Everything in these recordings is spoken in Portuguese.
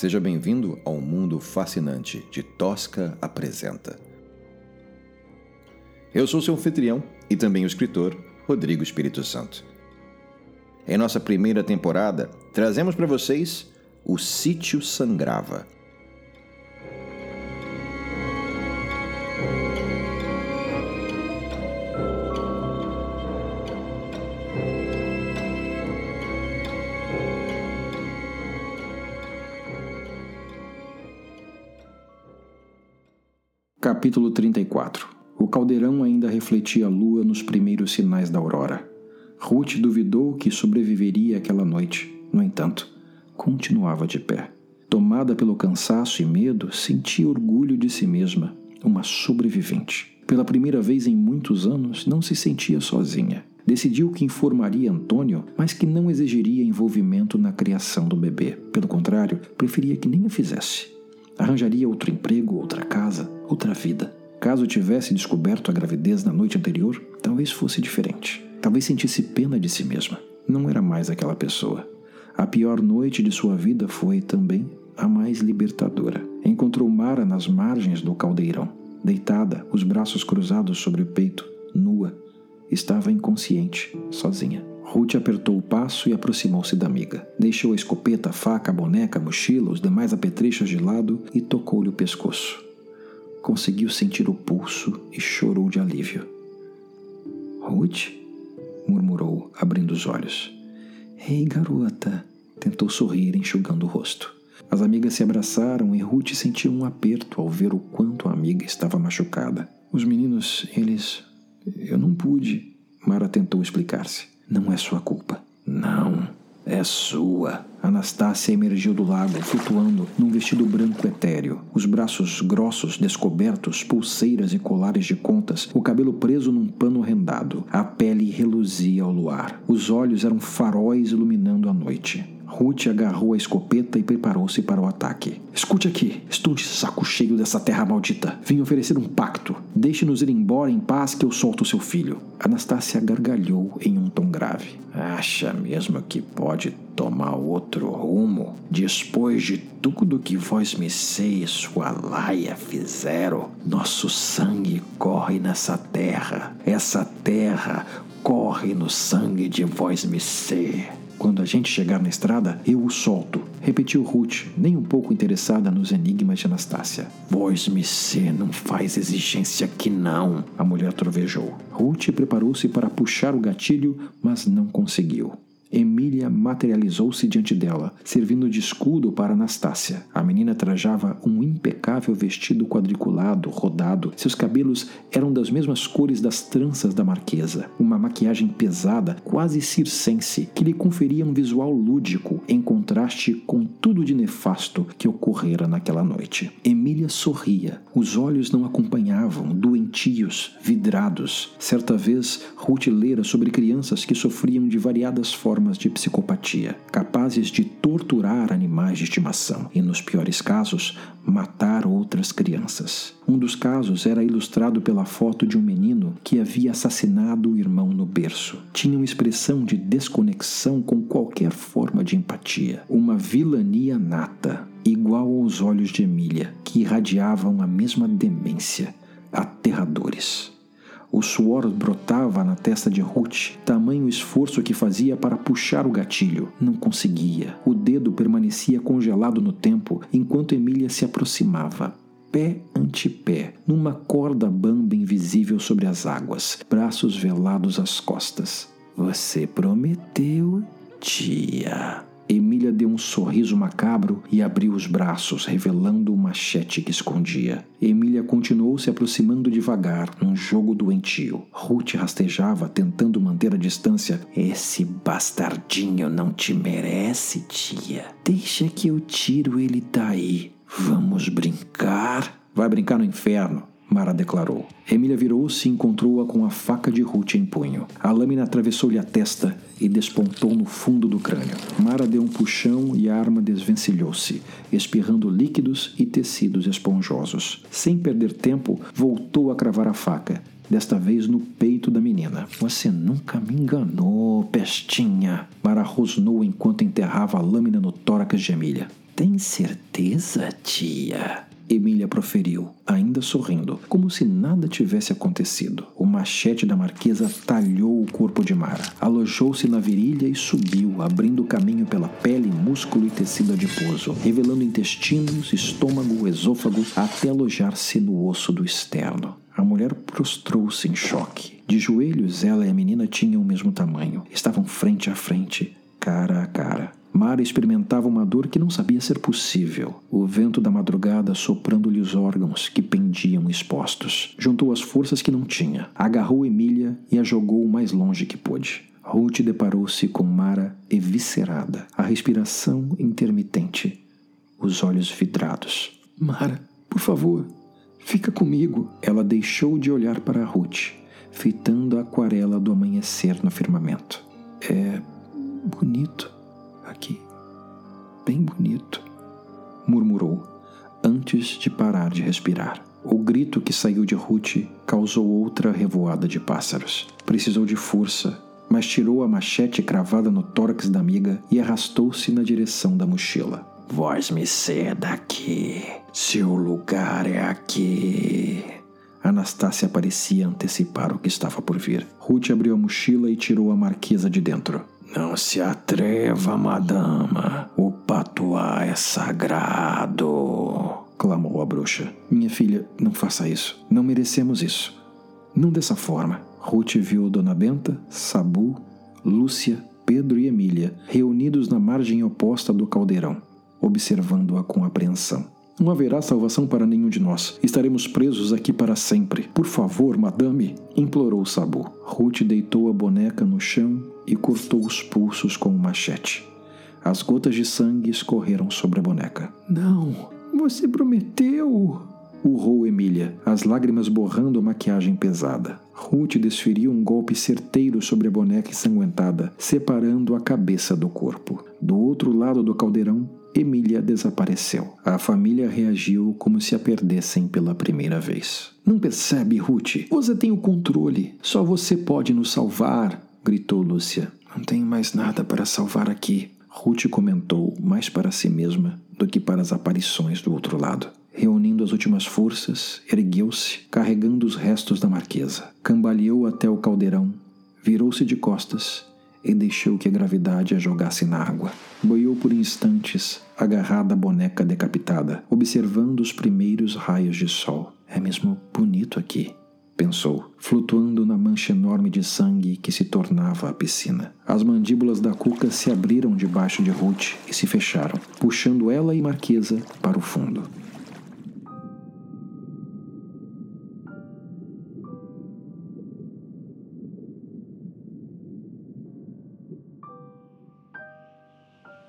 Seja bem-vindo ao mundo fascinante de Tosca Apresenta. Eu sou seu anfitrião e também o escritor Rodrigo Espírito Santo. Em nossa primeira temporada, trazemos para vocês O Sítio Sangrava Capítulo 34 O caldeirão ainda refletia a lua nos primeiros sinais da aurora. Ruth duvidou que sobreviveria aquela noite. No entanto, continuava de pé. Tomada pelo cansaço e medo, sentia orgulho de si mesma, uma sobrevivente. Pela primeira vez em muitos anos, não se sentia sozinha. Decidiu que informaria Antônio, mas que não exigiria envolvimento na criação do bebê. Pelo contrário, preferia que nem a fizesse. Arranjaria outro emprego, outra casa, outra vida. Caso tivesse descoberto a gravidez na noite anterior, talvez fosse diferente. Talvez sentisse pena de si mesma. Não era mais aquela pessoa. A pior noite de sua vida foi também a mais libertadora. Encontrou Mara nas margens do caldeirão, deitada, os braços cruzados sobre o peito, nua. Estava inconsciente, sozinha. Ruth apertou o passo e aproximou-se da amiga. Deixou a escopeta, a faca, a boneca, a mochila, os demais apetrechos de lado e tocou-lhe o pescoço. Conseguiu sentir o pulso e chorou de alívio. Ruth? murmurou, abrindo os olhos. Ei, garota! Tentou sorrir, enxugando o rosto. As amigas se abraçaram e Ruth sentiu um aperto ao ver o quanto a amiga estava machucada. Os meninos, eles. Eu não pude. Mara tentou explicar-se. Não é sua culpa. Não, é sua. Anastácia emergiu do lago, flutuando num vestido branco etéreo, os braços grossos, descobertos, pulseiras e colares de contas, o cabelo preso num pano rendado. A pele reluzia ao luar. Os olhos eram faróis iluminando a noite. Ruth agarrou a escopeta e preparou-se para o ataque. Escute aqui, estou de saco cheio dessa terra maldita. Vim oferecer um pacto. Deixe-nos ir embora em paz que eu solto seu filho. Anastácia gargalhou em um tom grave. Acha mesmo que pode tomar outro rumo? Depois de tudo que vós me e sua laia fizeram, nosso sangue corre nessa terra. Essa terra corre no sangue de vós me. Quando a gente chegar na estrada, eu o solto, repetiu Ruth, nem um pouco interessada nos enigmas de Anastácia. Vós me ser não faz exigência que não, a mulher trovejou. Ruth preparou-se para puxar o gatilho, mas não conseguiu. Emília materializou-se diante dela, servindo de escudo para Anastácia. A menina trajava um impecável vestido quadriculado, rodado. Seus cabelos eram das mesmas cores das tranças da marquesa. Uma maquiagem pesada, quase circense, que lhe conferia um visual lúdico, em contraste com tudo de nefasto que ocorrera naquela noite. Emília sorria. Os olhos não acompanhavam, doentios, vidrados. Certa vez, Ruth lera sobre crianças que sofriam de variadas formas formas de psicopatia, capazes de torturar animais de estimação e, nos piores casos, matar outras crianças. Um dos casos era ilustrado pela foto de um menino que havia assassinado o irmão no berço. Tinha uma expressão de desconexão com qualquer forma de empatia, uma vilania nata, igual aos olhos de Emília, que irradiavam a mesma demência, aterradores. O suor brotava na testa de Ruth, tamanho esforço que fazia para puxar o gatilho. Não conseguia. O dedo permanecia congelado no tempo enquanto Emília se aproximava pé ante pé, numa corda bamba invisível sobre as águas, braços velados às costas. Você prometeu, tia. Emília deu um sorriso macabro e abriu os braços, revelando o machete que escondia. Emília continuou se aproximando devagar, num jogo doentio. Ruth rastejava, tentando manter a distância. Esse bastardinho não te merece, tia. Deixa que eu tiro ele daí. Vamos brincar? Vai brincar no inferno. Mara declarou. Emília virou-se e encontrou-a com a faca de Ruth em punho. A lâmina atravessou-lhe a testa e despontou no fundo do crânio. Mara deu um puxão e a arma desvencilhou-se, espirrando líquidos e tecidos esponjosos. Sem perder tempo, voltou a cravar a faca, desta vez no peito da menina. Você nunca me enganou, pestinha! Mara rosnou enquanto enterrava a lâmina no tórax de Emília. Tem certeza, tia? Emília proferiu, ainda sorrindo, como se nada tivesse acontecido. O machete da marquesa talhou o corpo de Mara, alojou-se na virilha e subiu, abrindo caminho pela pele, músculo e tecido adiposo, revelando intestinos, estômago, esôfago, até alojar-se no osso do externo. A mulher prostrou-se em choque. De joelhos, ela e a menina tinham o mesmo tamanho. Estavam frente a frente, cara a cara. Mara experimentava uma dor que não sabia ser possível. O vento da madrugada soprando-lhe os órgãos que pendiam expostos. Juntou as forças que não tinha, agarrou Emília e a jogou o mais longe que pôde. Ruth deparou-se com Mara eviscerada, a respiração intermitente, os olhos vidrados. Mara, por favor, fica comigo. Ela deixou de olhar para Ruth, fitando a aquarela do amanhecer no firmamento. É bonito. Bem bonito, murmurou, antes de parar de respirar. O grito que saiu de Ruth causou outra revoada de pássaros. Precisou de força, mas tirou a machete cravada no tórax da amiga e arrastou-se na direção da mochila. Voz me ser daqui. Seu lugar é aqui. Anastácia parecia antecipar o que estava por vir. Ruth abriu a mochila e tirou a marquesa de dentro. Não se atreva, madama. O patuá é sagrado, clamou a bruxa. Minha filha, não faça isso. Não merecemos isso. Não dessa forma. Ruth viu Dona Benta, Sabu, Lúcia, Pedro e Emília reunidos na margem oposta do caldeirão, observando-a com apreensão. Não haverá salvação para nenhum de nós. Estaremos presos aqui para sempre. Por favor, madame, implorou Sabu. Ruth deitou a boneca no chão e cortou os pulsos com um machete. As gotas de sangue escorreram sobre a boneca. Não, você prometeu! urrou Emília, as lágrimas borrando a maquiagem pesada. Ruth desferiu um golpe certeiro sobre a boneca ensanguentada, separando a cabeça do corpo. Do outro lado do caldeirão, Emília desapareceu. A família reagiu como se a perdessem pela primeira vez. Não percebe, Ruth? Você tem o controle. Só você pode nos salvar, gritou Lúcia. Não tenho mais nada para salvar aqui. Ruth comentou mais para si mesma do que para as aparições do outro lado. Reunindo as últimas forças, ergueu-se, carregando os restos da marquesa. Cambaleou até o caldeirão, virou-se de costas e deixou que a gravidade a jogasse na água. Boiou por instantes, agarrada à boneca decapitada, observando os primeiros raios de sol. É mesmo bonito aqui, pensou, flutuando na mancha enorme de sangue que se tornava a piscina. As mandíbulas da cuca se abriram debaixo de Ruth e se fecharam, puxando ela e Marquesa para o fundo.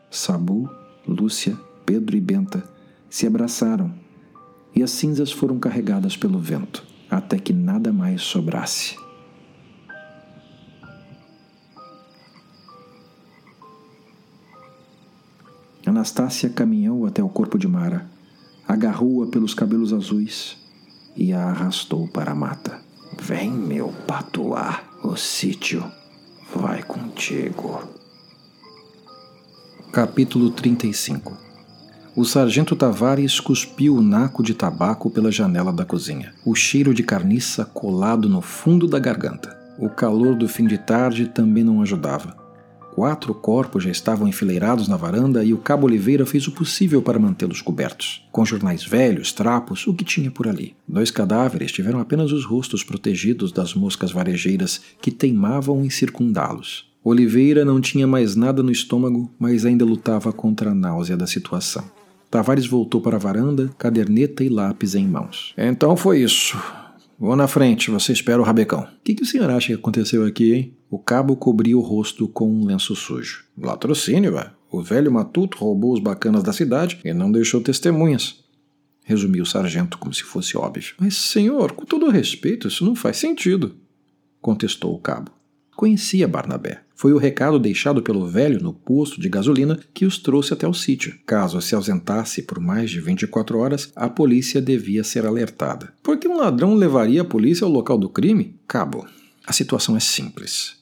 Sabu, Lúcia, Pedro e Benta se abraçaram e as cinzas foram carregadas pelo vento até que nada mais sobrasse. Anastácia caminhou até o corpo de Mara, agarrou-a pelos cabelos azuis e a arrastou para a mata. Vem, meu patuá, o sítio vai contigo. Capítulo 35 O sargento Tavares cuspiu o naco de tabaco pela janela da cozinha, o cheiro de carniça colado no fundo da garganta. O calor do fim de tarde também não ajudava. Quatro corpos já estavam enfileirados na varanda e o cabo Oliveira fez o possível para mantê-los cobertos, com jornais velhos, trapos, o que tinha por ali. Dois cadáveres tiveram apenas os rostos protegidos das moscas varejeiras que teimavam em circundá-los. Oliveira não tinha mais nada no estômago, mas ainda lutava contra a náusea da situação. Tavares voltou para a varanda, caderneta e lápis em mãos. Então foi isso. Vou na frente, você espera o rabecão. O que, que o senhor acha que aconteceu aqui, hein? O cabo cobriu o rosto com um lenço sujo. Latrocínio, ué. O velho matuto roubou os bacanas da cidade e não deixou testemunhas. Resumiu o sargento como se fosse óbvio. Mas, senhor, com todo respeito, isso não faz sentido. Contestou o cabo. Conhecia Barnabé. Foi o recado deixado pelo velho no posto de gasolina que os trouxe até o sítio. Caso se ausentasse por mais de 24 horas, a polícia devia ser alertada. Por que um ladrão levaria a polícia ao local do crime? Cabo, a situação é simples.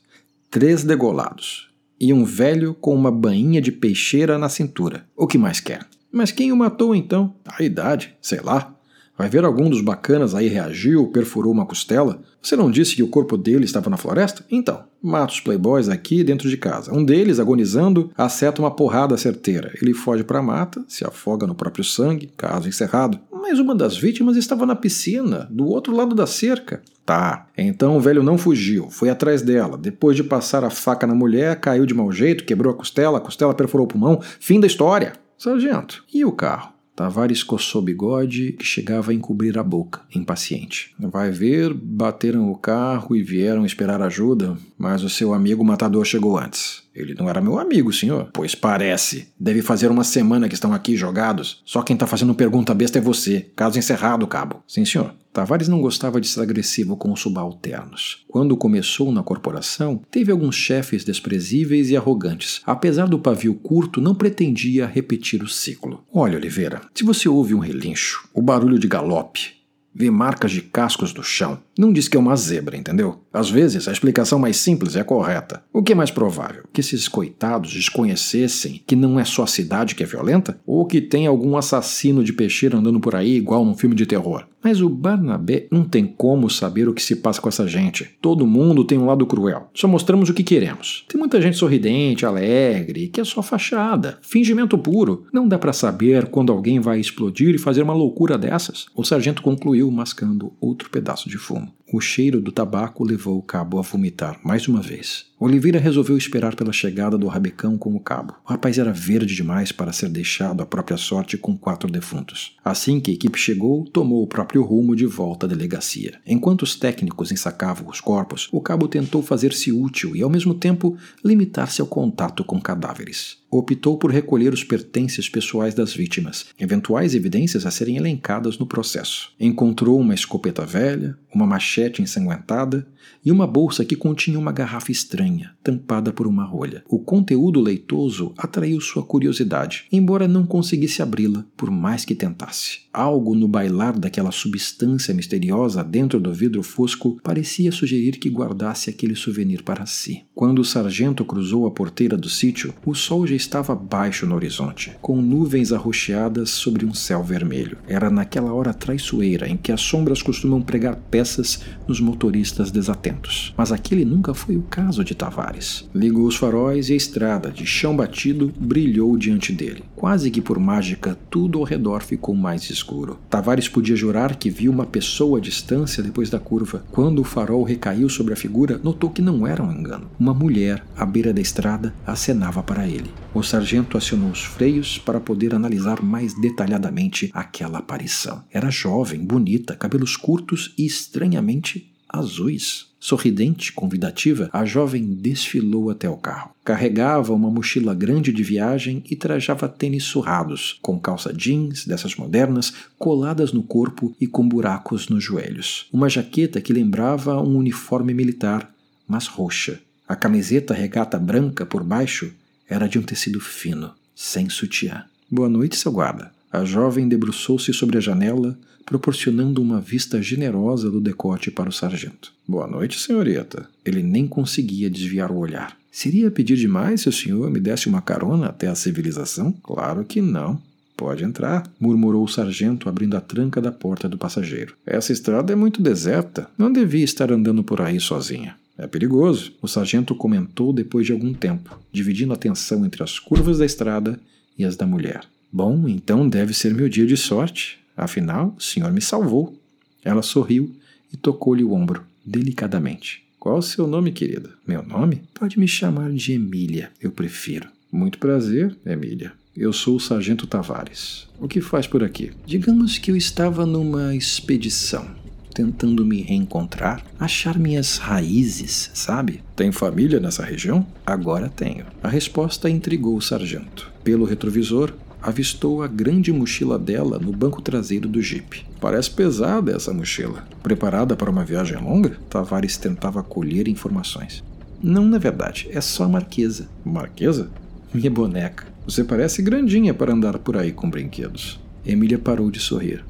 Três degolados e um velho com uma bainha de peixeira na cintura. O que mais quer? Mas quem o matou então? A idade, sei lá. Vai ver algum dos bacanas aí reagiu, perfurou uma costela? Você não disse que o corpo dele estava na floresta? Então, mata os playboys aqui dentro de casa. Um deles, agonizando, acerta uma porrada certeira. Ele foge para a mata, se afoga no próprio sangue, caso encerrado. Mas uma das vítimas estava na piscina, do outro lado da cerca. Tá, então o velho não fugiu, foi atrás dela. Depois de passar a faca na mulher, caiu de mau jeito, quebrou a costela, a costela perfurou o pulmão. Fim da história. Sargento, e o carro? Tavares coçou bigode que chegava a encobrir a boca, impaciente. Vai ver, bateram o carro e vieram esperar ajuda, mas o seu amigo matador chegou antes. Ele não era meu amigo, senhor. Pois parece. Deve fazer uma semana que estão aqui jogados. Só quem tá fazendo pergunta besta é você. Caso encerrado, cabo. Sim, senhor. Tavares não gostava de ser agressivo com os subalternos. Quando começou na corporação, teve alguns chefes desprezíveis e arrogantes. Apesar do pavio curto, não pretendia repetir o ciclo. Olha, Oliveira, se você ouve um relincho, o barulho de galope, vê marcas de cascos no chão, não diz que é uma zebra, entendeu? Às vezes, a explicação mais simples é correta. O que é mais provável? Que esses coitados desconhecessem que não é só a cidade que é violenta? Ou que tem algum assassino de peixeira andando por aí igual num filme de terror? Mas o Barnabé não tem como saber o que se passa com essa gente. Todo mundo tem um lado cruel. Só mostramos o que queremos. Tem muita gente sorridente, alegre, que é só fachada, fingimento puro. Não dá para saber quando alguém vai explodir e fazer uma loucura dessas. O sargento concluiu mascando outro pedaço de fumo. O cheiro do tabaco levou o cabo a vomitar mais uma vez. Oliveira resolveu esperar pela chegada do rabecão com o cabo. O rapaz era verde demais para ser deixado à própria sorte com quatro defuntos. Assim que a equipe chegou, tomou o próprio rumo de volta à delegacia. Enquanto os técnicos ensacavam os corpos, o cabo tentou fazer-se útil e, ao mesmo tempo, limitar-se ao contato com cadáveres optou por recolher os pertences pessoais das vítimas, eventuais evidências a serem elencadas no processo. Encontrou uma escopeta velha, uma machete ensanguentada e uma bolsa que continha uma garrafa estranha, tampada por uma rolha. O conteúdo leitoso atraiu sua curiosidade, embora não conseguisse abri-la, por mais que tentasse. Algo no bailar daquela substância misteriosa dentro do vidro fosco parecia sugerir que guardasse aquele souvenir para si. Quando o sargento cruzou a porteira do sítio, o sol já estava baixo no horizonte, com nuvens arroxeadas sobre um céu vermelho. Era naquela hora traiçoeira em que as sombras costumam pregar peças nos motoristas desatentos. Mas aquele nunca foi o caso de Tavares. Ligou os faróis e a estrada, de chão batido, brilhou diante dele. Quase que por mágica, tudo ao redor ficou mais escuro. Tavares podia jurar que viu uma pessoa à distância depois da curva. Quando o farol recaiu sobre a figura, notou que não era um engano. Uma mulher, à beira da estrada, acenava para ele. O sargento acionou os freios para poder analisar mais detalhadamente aquela aparição. Era jovem, bonita, cabelos curtos e estranhamente azuis. Sorridente, convidativa, a jovem desfilou até o carro. Carregava uma mochila grande de viagem e trajava tênis surrados, com calça jeans dessas modernas, coladas no corpo e com buracos nos joelhos. Uma jaqueta que lembrava um uniforme militar, mas roxa. A camiseta regata branca por baixo era de um tecido fino, sem sutiã. Boa noite, seu guarda. A jovem debruçou-se sobre a janela, proporcionando uma vista generosa do decote para o sargento. Boa noite, senhorita. Ele nem conseguia desviar o olhar. Seria pedir demais se o senhor me desse uma carona até a civilização? Claro que não. Pode entrar, murmurou o sargento, abrindo a tranca da porta do passageiro. Essa estrada é muito deserta. Não devia estar andando por aí sozinha. É perigoso, o sargento comentou depois de algum tempo, dividindo a atenção entre as curvas da estrada e as da mulher. Bom, então deve ser meu dia de sorte. Afinal, o senhor me salvou. Ela sorriu e tocou-lhe o ombro, delicadamente. Qual o seu nome, querida? Meu nome? Pode me chamar de Emília, eu prefiro. Muito prazer, Emília. Eu sou o Sargento Tavares. O que faz por aqui? Digamos que eu estava numa expedição, tentando me reencontrar, achar minhas raízes, sabe? Tem família nessa região? Agora tenho. A resposta intrigou o sargento. Pelo retrovisor, avistou a grande mochila dela no banco traseiro do Jeep. Parece pesada essa mochila. Preparada para uma viagem longa? Tavares tentava colher informações. Não, na verdade, é só a Marquesa. Marquesa? Minha boneca. Você parece grandinha para andar por aí com brinquedos. Emília parou de sorrir.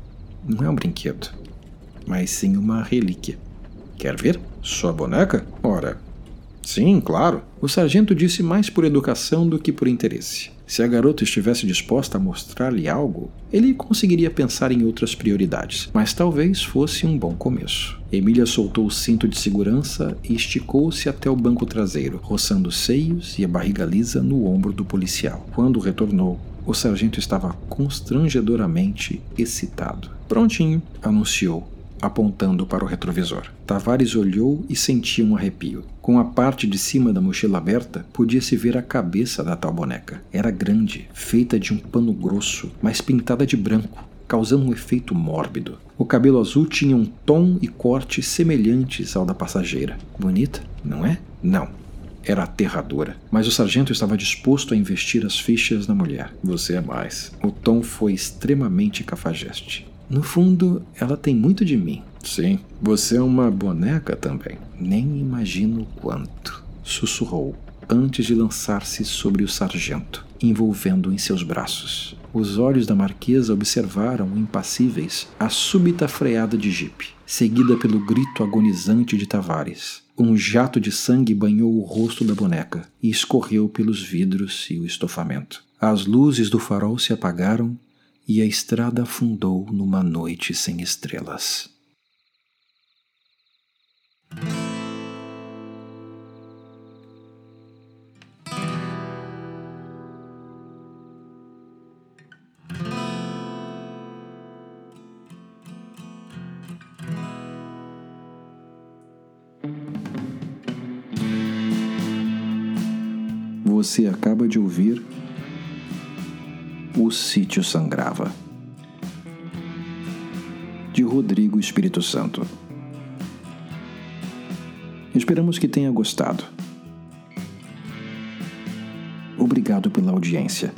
Não é um brinquedo, mas sim uma relíquia. Quer ver? Sua boneca? Ora, sim, claro. O sargento disse mais por educação do que por interesse. Se a garota estivesse disposta a mostrar-lhe algo, ele conseguiria pensar em outras prioridades, mas talvez fosse um bom começo. Emília soltou o cinto de segurança e esticou-se até o banco traseiro, roçando os seios e a barriga lisa no ombro do policial. Quando retornou, o sargento estava constrangedoramente excitado. Prontinho, anunciou, apontando para o retrovisor. Tavares olhou e sentiu um arrepio. Com a parte de cima da mochila aberta, podia-se ver a cabeça da tal boneca. Era grande, feita de um pano grosso, mas pintada de branco, causando um efeito mórbido. O cabelo azul tinha um tom e corte semelhantes ao da passageira. Bonita, não é? Não. Era aterradora, mas o sargento estava disposto a investir as fichas na mulher. Você é mais. O tom foi extremamente cafajeste. No fundo, ela tem muito de mim. Sim, você é uma boneca também. Nem imagino quanto. Sussurrou antes de lançar-se sobre o sargento, envolvendo-o em seus braços. Os olhos da marquesa observaram, impassíveis, a súbita freada de jipe, seguida pelo grito agonizante de Tavares. Um jato de sangue banhou o rosto da boneca e escorreu pelos vidros e o estofamento. As luzes do farol se apagaram e a estrada afundou numa noite sem estrelas. Você acaba de ouvir o Sítio Sangrava, de Rodrigo Espírito Santo. Esperamos que tenha gostado. Obrigado pela audiência.